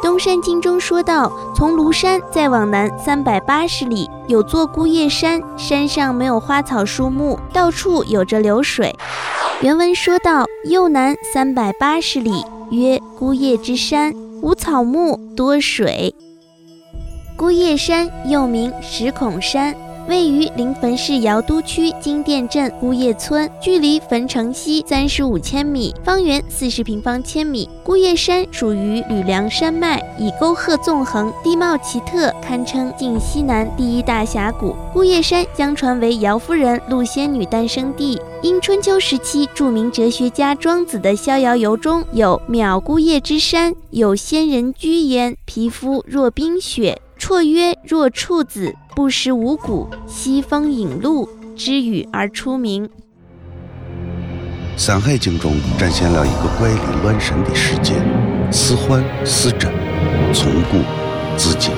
东山经中说道，从庐山再往南三百八十里，有座孤叶山，山上没有花草树木，到处有着流水。原文说道，右南三百八十里，曰孤叶之山，无草木，多水。孤叶山又名石孔山。位于临汾市尧都区金店镇孤叶村，距离汾城西三十五千米，方圆四十平方千米。孤叶山属于吕梁山脉，以沟壑纵横，地貌奇特，堪称晋西南第一大峡谷。孤叶山相传为姚夫人、陆仙女诞生地。因春秋时期著名哲学家庄子的《逍遥游》中有“渺孤叶之山，有仙人居焉，皮肤若冰雪。”绰曰若处子，不食五谷，西风引路之语而出名。《山海经》中展现了一个怪力乱神的世界，似幻似真，从古至今。